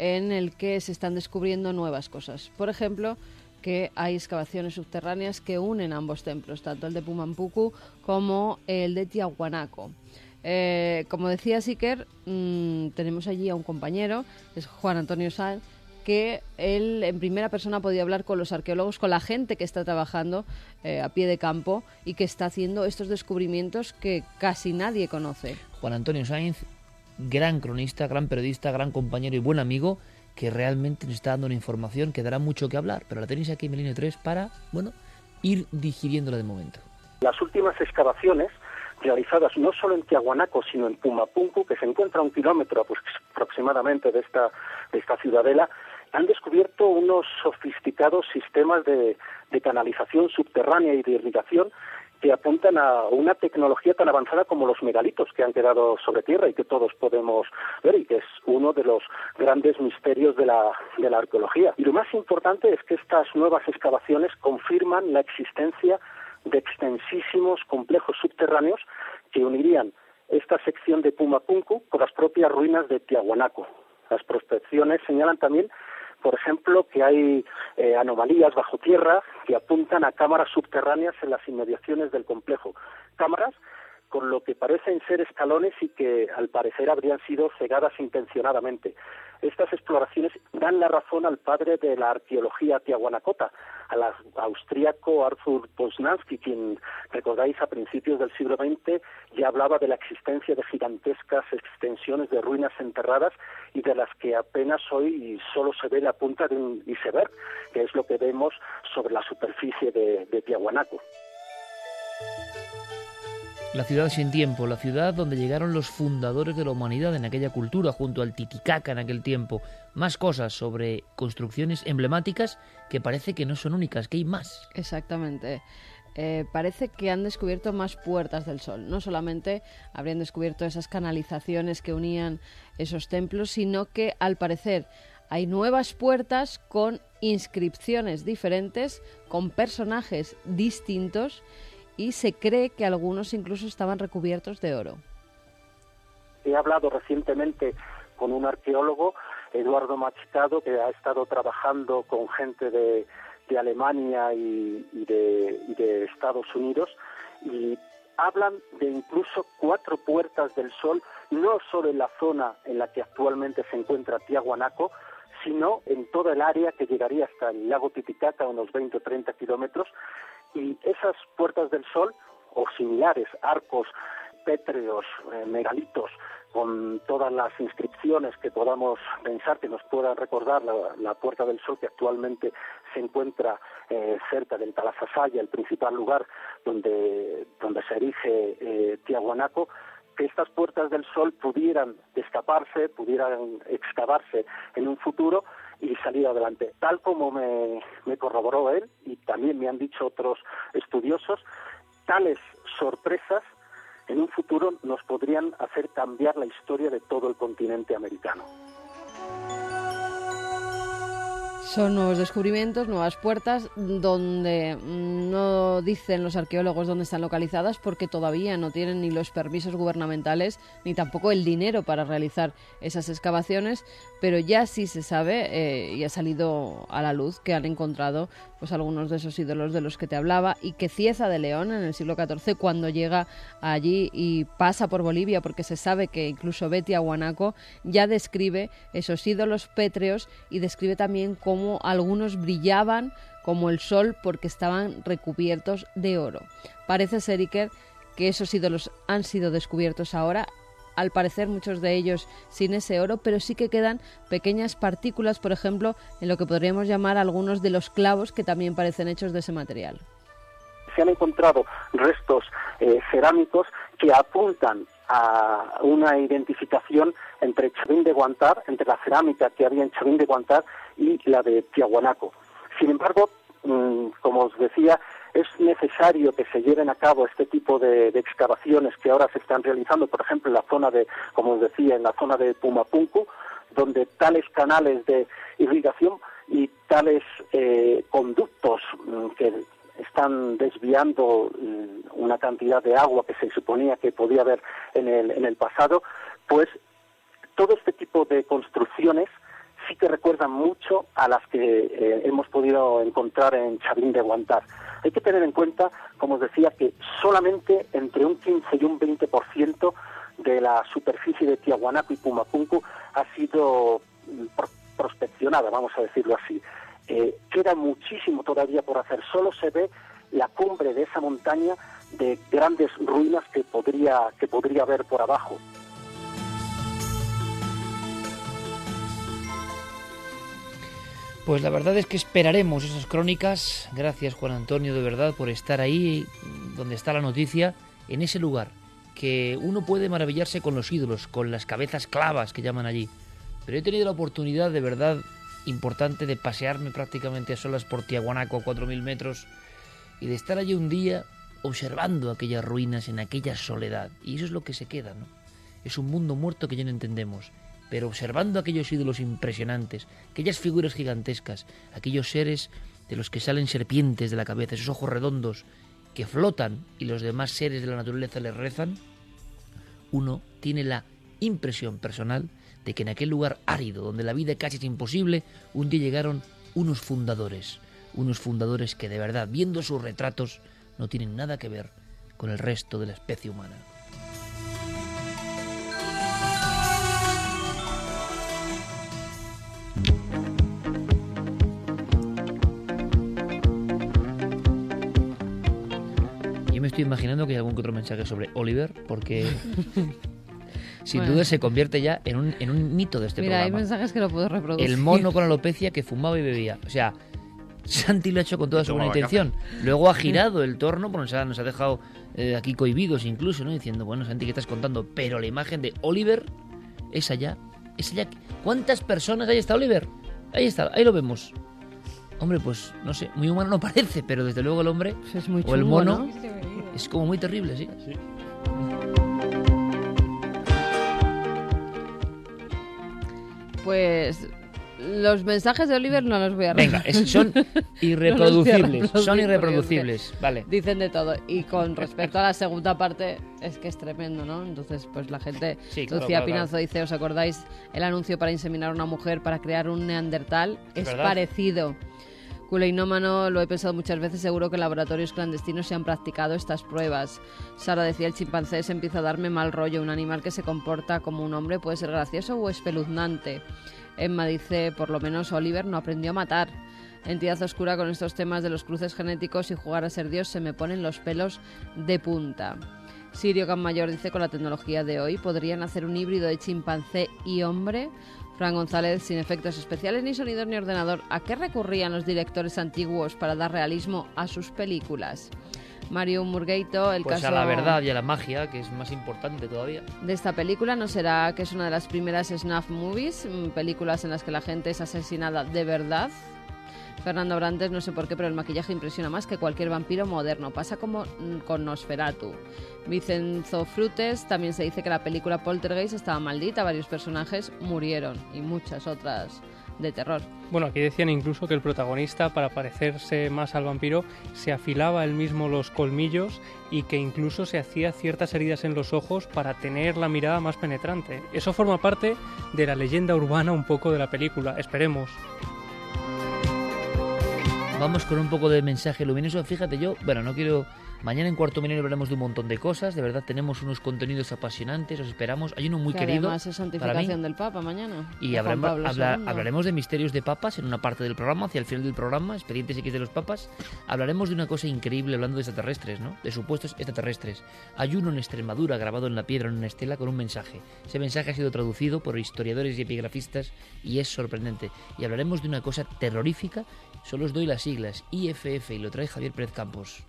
en el que se están descubriendo nuevas cosas. Por ejemplo, que hay excavaciones subterráneas que unen ambos templos, tanto el de Pumampuku como el de Tiahuanaco. Eh, como decía Siker, mm, tenemos allí a un compañero, es Juan Antonio Sal, que él en primera persona podía hablar con los arqueólogos, con la gente que está trabajando eh, a pie de campo y que está haciendo estos descubrimientos que casi nadie conoce. Juan Antonio Sainz gran cronista, gran periodista, gran compañero y buen amigo que realmente nos está dando una información que dará mucho que hablar, pero la tenéis aquí en Melinio 3 para, bueno, ir digiriéndola de momento. Las últimas excavaciones realizadas no solo en Tiahuanaco, sino en Pumapunku, que se encuentra a un kilómetro aproximadamente de esta, de esta ciudadela, han descubierto unos sofisticados sistemas de, de canalización subterránea y de irrigación que apuntan a una tecnología tan avanzada como los megalitos que han quedado sobre tierra y que todos podemos ver y que es uno de los grandes misterios de la, de la arqueología. Y lo más importante es que estas nuevas excavaciones confirman la existencia de extensísimos complejos subterráneos que unirían esta sección de Pumapunku con las propias ruinas de Tiahuanaco. Las prospecciones señalan también por ejemplo, que hay eh, anomalías bajo tierra que apuntan a cámaras subterráneas en las inmediaciones del complejo. Cámaras con lo que parecen ser escalones y que al parecer habrían sido cegadas intencionadamente. Estas exploraciones dan la razón al padre de la arqueología tiahuanacota, al austríaco Arthur Poznansky, quien, recordáis, a principios del siglo XX ya hablaba de la existencia de gigantescas extensiones de ruinas enterradas y de las que apenas hoy solo se ve la punta de un iceberg, que es lo que vemos sobre la superficie de, de Tiahuanaco. La ciudad sin tiempo, la ciudad donde llegaron los fundadores de la humanidad en aquella cultura, junto al Titicaca en aquel tiempo. Más cosas sobre construcciones emblemáticas que parece que no son únicas, que hay más. Exactamente. Eh, parece que han descubierto más puertas del sol. No solamente habrían descubierto esas canalizaciones que unían esos templos, sino que al parecer hay nuevas puertas con inscripciones diferentes, con personajes distintos y se cree que algunos incluso estaban recubiertos de oro. He hablado recientemente con un arqueólogo, Eduardo Machicado, que ha estado trabajando con gente de, Alemania y, de, Estados Unidos, y hablan de incluso cuatro puertas del sol, no solo en la zona en la que actualmente se encuentra Tiahuanaco, sino en toda el área que llegaría hasta el lago Titicaca, unos 20 o 30 kilómetros, y esas puertas del sol o similares, arcos pétreos, eh, megalitos, con todas las inscripciones que podamos pensar que nos puedan recordar la, Puerta del Sol que actualmente se encuentra eh, cerca del Talasasaya, el principal lugar donde, donde se erige eh, Tiahuanaco, que estas Puertas del Sol pudieran escaparse, pudieran excavarse en un futuro y salir adelante. Tal como me, corroboró él y también me han dicho otros estudiosos, tales sorpresas en un futuro nos podrían hacer cambiar la historia de todo el continente americano. Son nuevos descubrimientos, nuevas puertas, donde no dicen los arqueólogos dónde están localizadas porque todavía no tienen ni los permisos gubernamentales ni tampoco el dinero para realizar esas excavaciones, pero ya sí se sabe eh, y ha salido a la luz que han encontrado pues algunos de esos ídolos de los que te hablaba y que Cieza de León en el siglo XIV cuando llega allí y pasa por Bolivia porque se sabe que incluso Betty Aguanaco ya describe esos ídolos pétreos y describe también cómo algunos brillaban como el sol porque estaban recubiertos de oro. Parece ser, que esos ídolos han sido descubiertos ahora al parecer muchos de ellos sin ese oro, pero sí que quedan pequeñas partículas, por ejemplo, en lo que podríamos llamar algunos de los clavos que también parecen hechos de ese material. Se han encontrado restos eh, cerámicos que apuntan a una identificación entre Chavín de Guantar, entre la cerámica que había en Chavín de Guantar y la de Tiahuanaco. Sin embargo, mm, como os decía, es necesario que se lleven a cabo este tipo de, excavaciones que ahora se están realizando, por ejemplo, en la zona de, como os decía, en la zona de Pumapunku, donde tales canales de irrigación y tales eh, conductos mm, que están desviando mm, una cantidad de agua que se suponía que podía haber en el, en el pasado, pues todo este tipo de construcciones sí que recuerdan mucho a las que eh, hemos podido encontrar en Chavín de Guantar. Hay que tener en cuenta, como os decía, que solamente entre un 15 y un 20% de la superficie de Tiahuanaco y Pumapunku ha sido mm, prospeccionada, vamos a decirlo así. Eh, queda muchísimo todavía por hacer. Solo se ve la cumbre de esa montaña de grandes ruinas que podría, que podría haber por abajo. Pues la verdad es que esperaremos esas crónicas. Gracias Juan Antonio de verdad por estar ahí donde está la noticia, en ese lugar, que uno puede maravillarse con los ídolos, con las cabezas clavas que llaman allí. Pero he tenido la oportunidad de verdad importante de pasearme prácticamente a solas por Tiahuanaco a 4.000 metros y de estar allí un día observando aquellas ruinas en aquella soledad. Y eso es lo que se queda, ¿no? Es un mundo muerto que ya no entendemos pero observando aquellos ídolos impresionantes, aquellas figuras gigantescas, aquellos seres de los que salen serpientes de la cabeza, esos ojos redondos que flotan y los demás seres de la naturaleza les rezan, uno tiene la impresión personal de que en aquel lugar árido, donde la vida casi es imposible, un día llegaron unos fundadores, unos fundadores que de verdad, viendo sus retratos, no tienen nada que ver con el resto de la especie humana. Estoy imaginando que hay algún otro mensaje sobre Oliver, porque sin duda se convierte ya en un, en un mito de este programa. Mira, hay mensajes que lo puedo reproducir. El mono con alopecia que fumaba y bebía. O sea, Santi lo ha hecho con toda su buena intención. Luego ha girado el torno, porque nos ha, nos ha dejado eh, aquí cohibidos incluso, ¿no? Diciendo, bueno, Santi, ¿qué estás contando? Pero la imagen de Oliver es allá. Es allá. ¿Cuántas personas? Ahí está Oliver. Ahí está, ahí lo vemos. Hombre, pues no sé, muy humano no parece, pero desde luego el hombre es muy o el mono es como muy terrible, ¿sí? Pues los mensajes de Oliver no los voy a Venga, son irreproducibles, son irreproducibles, vale. Dicen de todo. Y con respecto a la segunda parte, es que es tremendo, ¿no? Entonces, pues la gente... Lucía Pinazo dice, ¿os acordáis el anuncio para inseminar a una mujer para crear un neandertal? Es, parecido. Culeinómano, lo he pensado muchas veces, seguro que en laboratorios clandestinos se han practicado estas pruebas. Sara decía, el chimpancé se empieza a darme mal rollo, un animal que se comporta como un hombre puede ser gracioso o espeluznante. Emma dice, por lo menos Oliver no aprendió a matar. Entidad oscura con estos temas de los cruces genéticos y jugar a ser Dios se me ponen los pelos de punta. Sirio Mayor dice con la tecnología de hoy podrían hacer un híbrido de chimpancé y hombre. Fran González, sin efectos especiales ni sonidos ni ordenador, ¿a qué recurrían los directores antiguos para dar realismo a sus películas? Mario Murgueito, el pues caso... a la verdad y a la magia, que es más importante todavía. De esta película no será que es una de las primeras snuff movies, mm, películas en las que la gente es asesinada de verdad. Fernando Brandes, no sé por qué, pero el maquillaje impresiona más que cualquier vampiro moderno. Pasa como mm, con Nosferatu. Vicenzo Frutes también se dice que la película Poltergeist estaba maldita, varios personajes murieron y muchas otras de terror. Bueno, aquí decían incluso que el protagonista, para parecerse más al vampiro, se afilaba él mismo los colmillos y que incluso se hacía ciertas heridas en los ojos para tener la mirada más penetrante. Eso forma parte de la leyenda urbana un poco de la película, esperemos. Vamos con un poco de mensaje luminoso. Fíjate, yo, bueno, no quiero Mañana en Cuarto Milenio hablaremos de un montón de cosas. De verdad, tenemos unos contenidos apasionantes. Os esperamos. Hay uno muy que querido. Además es para mí. santificación del Papa mañana. Y Pablo habla- hablaremos de misterios de papas en una parte del programa, hacia el final del programa, expedientes X de los papas. Hablaremos de una cosa increíble hablando de extraterrestres, ¿no? De supuestos extraterrestres. Hay uno en Extremadura grabado en la piedra en una estela con un mensaje. Ese mensaje ha sido traducido por historiadores y epigrafistas y es sorprendente. Y hablaremos de una cosa terrorífica. Solo os doy las siglas. IFF y lo trae Javier Pérez Campos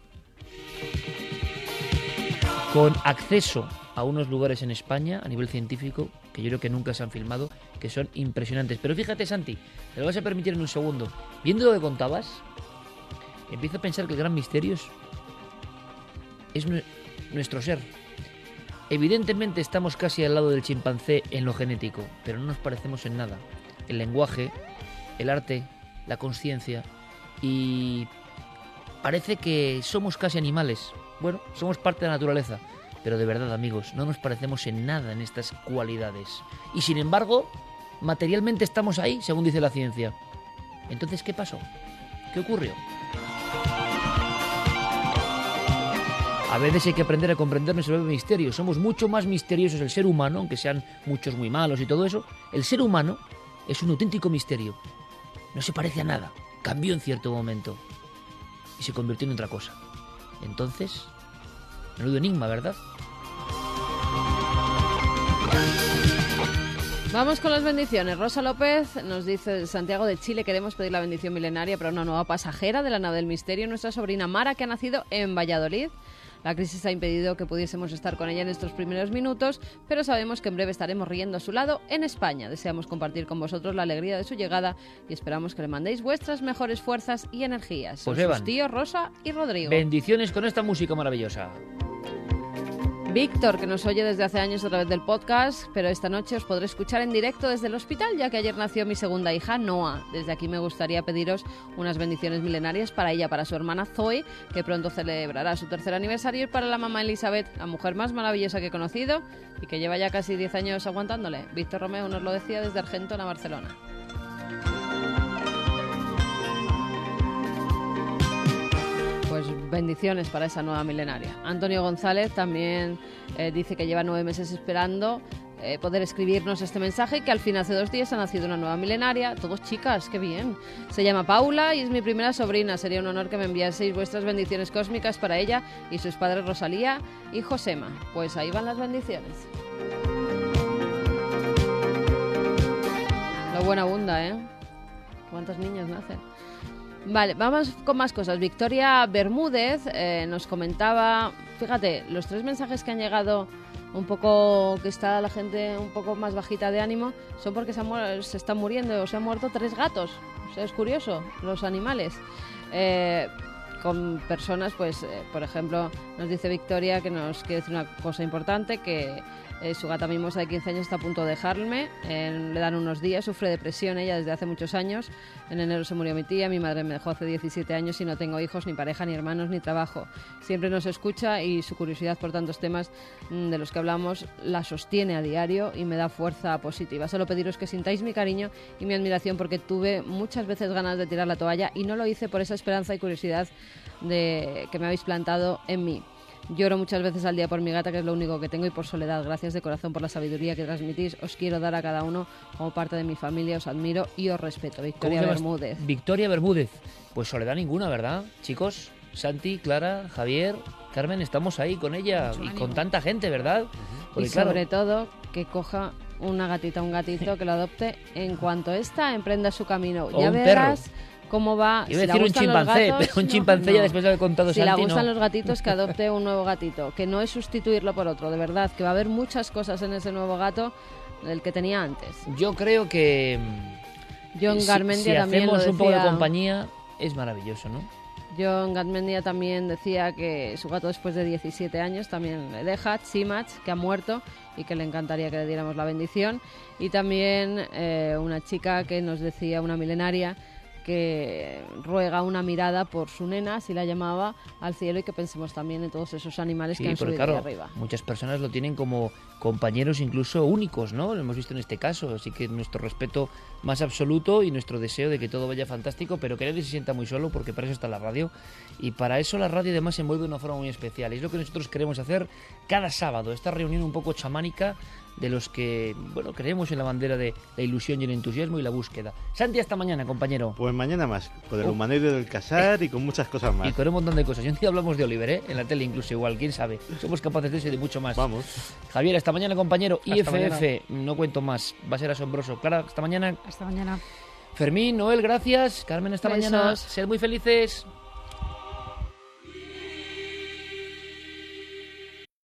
con acceso a unos lugares en España a nivel científico que yo creo que nunca se han filmado, que son impresionantes. Pero fíjate, Santi, me lo vas a permitir en un segundo. Viendo lo que contabas, empiezo a pensar que el gran misterio es, es nue- nuestro ser. Evidentemente estamos casi al lado del chimpancé en lo genético, pero no nos parecemos en nada. El lenguaje, el arte, la conciencia y parece que somos casi animales. Bueno, somos parte de la naturaleza. Pero de verdad, amigos, no nos parecemos en nada en estas cualidades. Y sin embargo, materialmente estamos ahí, según dice la ciencia. Entonces, ¿qué pasó? ¿Qué ocurrió? A veces hay que aprender a comprender nuestro misterio. Somos mucho más misteriosos el ser humano, aunque sean muchos muy malos y todo eso. El ser humano es un auténtico misterio. No se parece a nada. Cambió en cierto momento. Y se convirtió en otra cosa. Entonces, menudo enigma, ¿verdad? Vamos con las bendiciones. Rosa López nos dice Santiago de Chile, queremos pedir la bendición milenaria para una nueva pasajera de la nave del misterio, nuestra sobrina Mara, que ha nacido en Valladolid. La crisis ha impedido que pudiésemos estar con ella en estos primeros minutos, pero sabemos que en breve estaremos riendo a su lado en España. Deseamos compartir con vosotros la alegría de su llegada y esperamos que le mandéis vuestras mejores fuerzas y energías. Pues, sus tíos Rosa y Rodrigo. Bendiciones con esta música maravillosa. Víctor, que nos oye desde hace años a través del podcast, pero esta noche os podré escuchar en directo desde el hospital, ya que ayer nació mi segunda hija, Noah. Desde aquí me gustaría pediros unas bendiciones milenarias para ella, para su hermana Zoe, que pronto celebrará su tercer aniversario, y para la mamá Elizabeth, la mujer más maravillosa que he conocido y que lleva ya casi 10 años aguantándole. Víctor Romeo nos lo decía desde Argentona, Barcelona. Pues bendiciones para esa nueva milenaria. Antonio González también eh, dice que lleva nueve meses esperando eh, poder escribirnos este mensaje y que al fin hace dos días ha nacido una nueva milenaria. Todos chicas, qué bien. Se llama Paula y es mi primera sobrina. Sería un honor que me enviaseis vuestras bendiciones cósmicas para ella y sus padres Rosalía y Josema. Pues ahí van las bendiciones. Lo buena abunda, ¿eh? ¿Cuántos niños nacen? Vale, vamos con más cosas. Victoria Bermúdez eh, nos comentaba, fíjate, los tres mensajes que han llegado un poco, que está la gente un poco más bajita de ánimo, son porque se, se están muriendo o se han muerto tres gatos. Es curioso, los animales. Eh, con personas, pues, eh, por ejemplo, nos dice Victoria que nos quiere decir una cosa importante, que eh, su gata mimosa de 15 años está a punto de dejarme, eh, le dan unos días, sufre depresión ella desde hace muchos años, en enero se murió mi tía, mi madre me dejó hace 17 años y no tengo hijos, ni pareja, ni hermanos, ni trabajo. Siempre nos escucha y su curiosidad por tantos temas mm, de los que hablamos la sostiene a diario y me da fuerza positiva. Solo pediros que sintáis mi cariño y mi admiración porque tuve muchas veces ganas de tirar la toalla y no lo hice por esa esperanza y curiosidad de, que me habéis plantado en mí. Lloro muchas veces al día por mi gata, que es lo único que tengo, y por soledad. Gracias de corazón por la sabiduría que transmitís. Os quiero dar a cada uno como parte de mi familia. Os admiro y os respeto. ¿Cómo Victoria? Bermúdez. Victoria Bermúdez. Pues soledad ninguna, ¿verdad? Chicos, Santi, Clara, Javier, Carmen, estamos ahí con ella y con tanta gente, ¿verdad? Porque, y claro, sobre todo que coja una gatita, un gatito, que lo adopte en cuanto ésta emprenda su camino. O ya verás cómo va. Iba si decir un chimpancé, gatos, pero un chimpancé no. ya después de haber contado Si Santi, le gustan no. los gatitos, que adopte un nuevo gatito. Que no es sustituirlo por otro, de verdad. Que va a haber muchas cosas en ese nuevo gato del que tenía antes. yo creo que John si- Garmendia si también lo hacemos un poco de decía. compañía es maravilloso, ¿no? John Gatmendia también decía que su gato después de 17 años también le deja, Chimach, que ha muerto y que le encantaría que le diéramos la bendición. Y también eh, una chica que nos decía, una milenaria, que ruega una mirada por su nena, así la llamaba, al cielo y que pensemos también en todos esos animales que han subido claro, arriba. Muchas personas lo tienen como compañeros incluso únicos, ¿no? Lo hemos visto en este caso, así que nuestro respeto más absoluto y nuestro deseo de que todo vaya fantástico, pero que nadie se sienta muy solo porque para eso está la radio y para eso la radio además se envuelve de una forma muy especial. Es lo que nosotros queremos hacer cada sábado, esta reunión un poco chamánica de los que, bueno, creemos en la bandera de la ilusión y el entusiasmo y la búsqueda. Santi, hasta mañana, compañero. Pues mañana más, con el Oh. humanoide del casar y con muchas cosas más. Y con un montón de cosas. Y un día hablamos de Oliver, ¿eh? En la tele incluso igual, quién sabe. Somos capaces de eso y de mucho más. Vamos. Javier, hasta mañana, compañero. Hasta IFF, no cuento más. Va a ser asombroso. Clara, hasta mañana. Hasta mañana. Fermín, Noel, gracias. Carmen, hasta mañana. Sed muy felices.